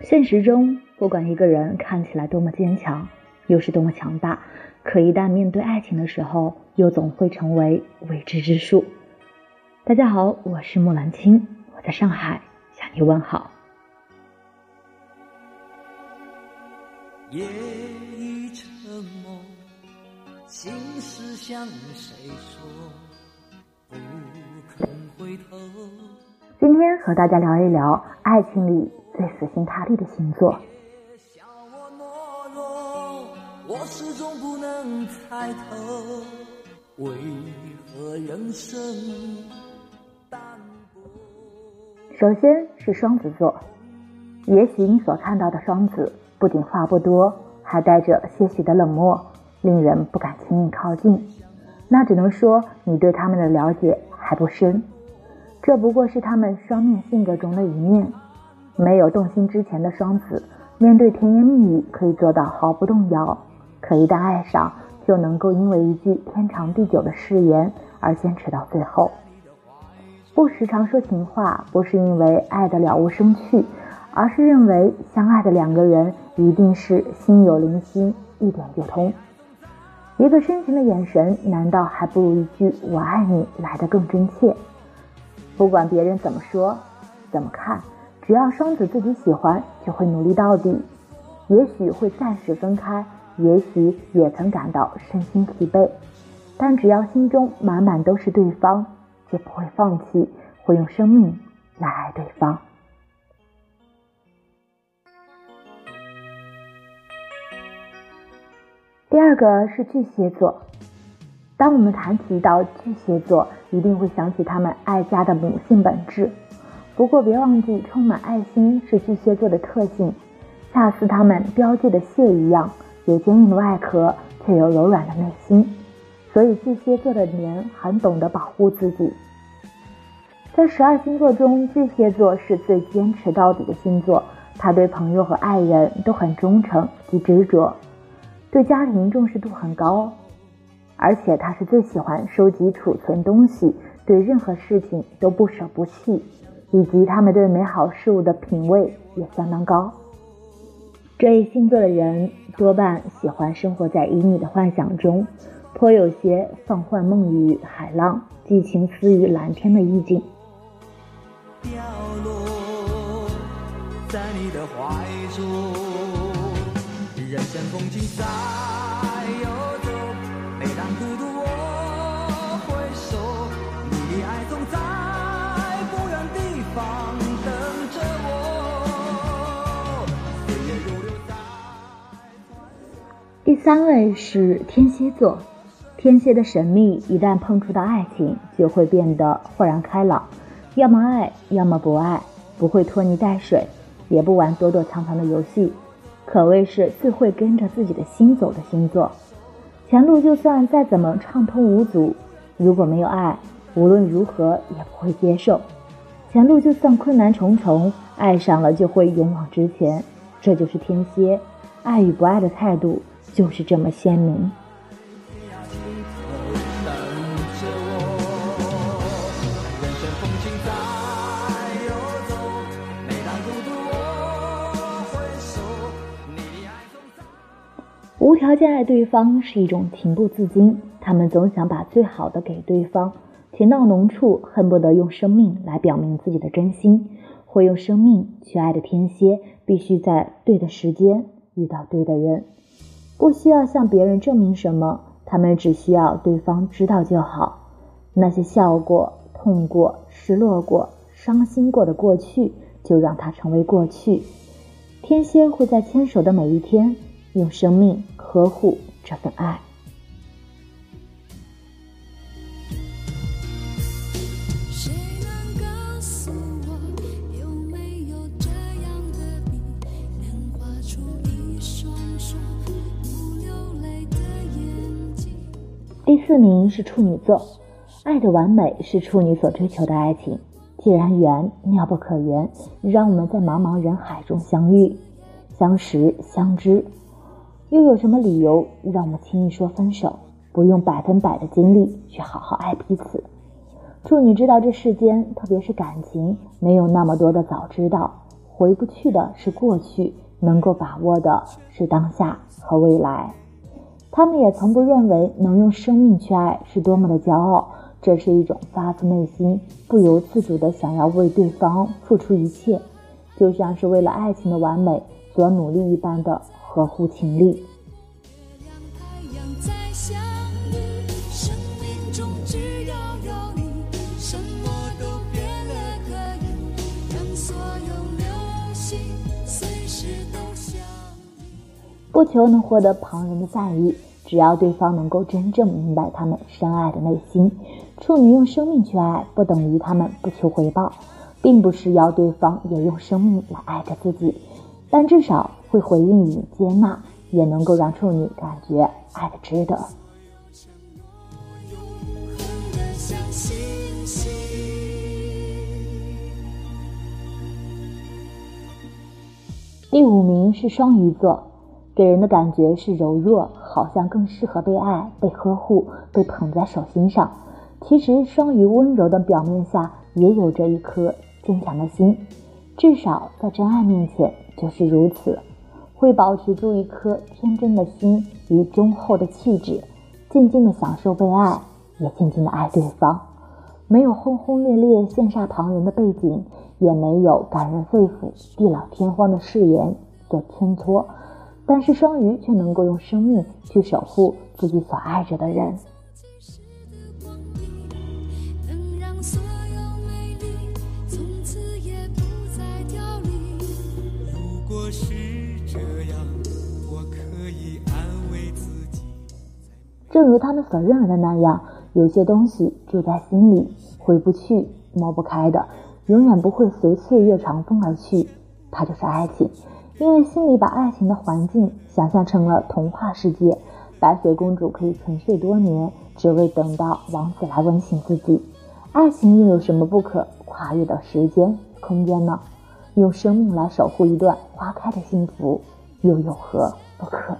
现实中，不管一个人看起来多么坚强，又是多么强大，可一旦面对爱情的时候，又总会成为未知之数。大家好，我是木兰青，我在上海向你问好。心事向谁说？不肯回头。今天和大家聊一聊爱情里最死心塌地的星座。笑我懦弱。我始终不能猜透。为何人生首先是双子座，也许你所看到的双子不仅话不多，还带着些许的冷漠，令人不敢轻易靠近。那只能说你对他们的了解还不深。这不过是他们双面性格中的一面。没有动心之前的双子，面对甜言蜜语可以做到毫不动摇；可一旦爱上，就能够因为一句天长地久的誓言而坚持到最后。不时常说情话，不是因为爱的了无生趣，而是认为相爱的两个人一定是心有灵犀，一点就通。一个深情的眼神，难道还不如一句“我爱你”来得更真切？不管别人怎么说，怎么看，只要双子自己喜欢，就会努力到底。也许会暂时分开，也许也曾感到身心疲惫，但只要心中满满都是对方，就不会放弃，会用生命来爱对方。第二个是巨蟹座。当我们谈提到巨蟹座，一定会想起他们爱家的母性本质。不过别忘记，充满爱心是巨蟹座的特性，恰似他们标记的蟹一样，有坚硬的外壳，却有柔软的内心。所以巨蟹座的人很懂得保护自己。在十二星座中，巨蟹座是最坚持到底的星座，他对朋友和爱人都很忠诚及执着，对家庭重视度很高。而且他是最喜欢收集储存东西，对任何事情都不舍不弃，以及他们对美好事物的品味也相当高。这一星座的人多半喜欢生活在旖旎的幻想中，颇有些放幻梦于海浪，寄情思于蓝天的意境。掉落在你的怀，人生风景在游走，每当孤独我回首，你的爱总在不远地方等着我。第三位是天蝎座，天蝎的神秘一旦碰触到爱情，就会变得豁然开朗，要么爱，要么不爱，不会拖泥带水，也不玩躲躲藏藏的游戏，可谓是最会跟着自己的心走的星座。前路就算再怎么畅通无阻，如果没有爱，无论如何也不会接受。前路就算困难重重，爱上了就会勇往直前。这就是天蝎，爱与不爱的态度。就是这么鲜明。条件爱对方是一种情不自禁，他们总想把最好的给对方，情到浓处恨不得用生命来表明自己的真心。会用生命去爱的天蝎，必须在对的时间遇到对的人。不需要向别人证明什么，他们只需要对方知道就好。那些笑过、痛过、失落过、伤心过的过去，就让它成为过去。天蝎会在牵手的每一天，用生命呵护这份爱。第四名是处女座，爱的完美是处女所追求的爱情。既然缘妙不可言，让我们在茫茫人海中相遇、相识、相知，又有什么理由让我们轻易说分手？不用百分百的精力去好好爱彼此。处女知道这世间，特别是感情，没有那么多的早知道，回不去的是过去，能够把握的是当下和未来。他们也从不认为能用生命去爱是多么的骄傲，这是一种发自内心、不由自主的想要为对方付出一切，就像是为了爱情的完美所努力一般的合乎情理。不求能获得旁人的在意，只要对方能够真正明白他们深爱的内心。处女用生命去爱，不等于他们不求回报，并不是要对方也用生命来爱着自己，但至少会回应你接纳，也能够让处女感觉爱的值得。第五名是双鱼座。给人的感觉是柔弱，好像更适合被爱、被呵护、被捧在手心上。其实，双鱼温柔的表面下也有着一颗坚强的心，至少在真爱面前就是如此。会保持住一颗天真的心与忠厚的气质，静静的享受被爱，也静静的爱对方。没有轰轰烈烈羡煞旁人的背景，也没有感人肺腑、地老天荒的誓言所牵拖。但是双鱼却能够用生命去守护自己所爱着的人。正如他们所认为的那样，有些东西住在心里，回不去、抹不开的，永远不会随岁月长风而去，它就是爱情。因为心里把爱情的环境想象成了童话世界，白雪公主可以沉睡多年，只为等到王子来吻醒自己。爱情又有什么不可跨越的时间空间呢？用生命来守护一段花开的幸福，又有何不可？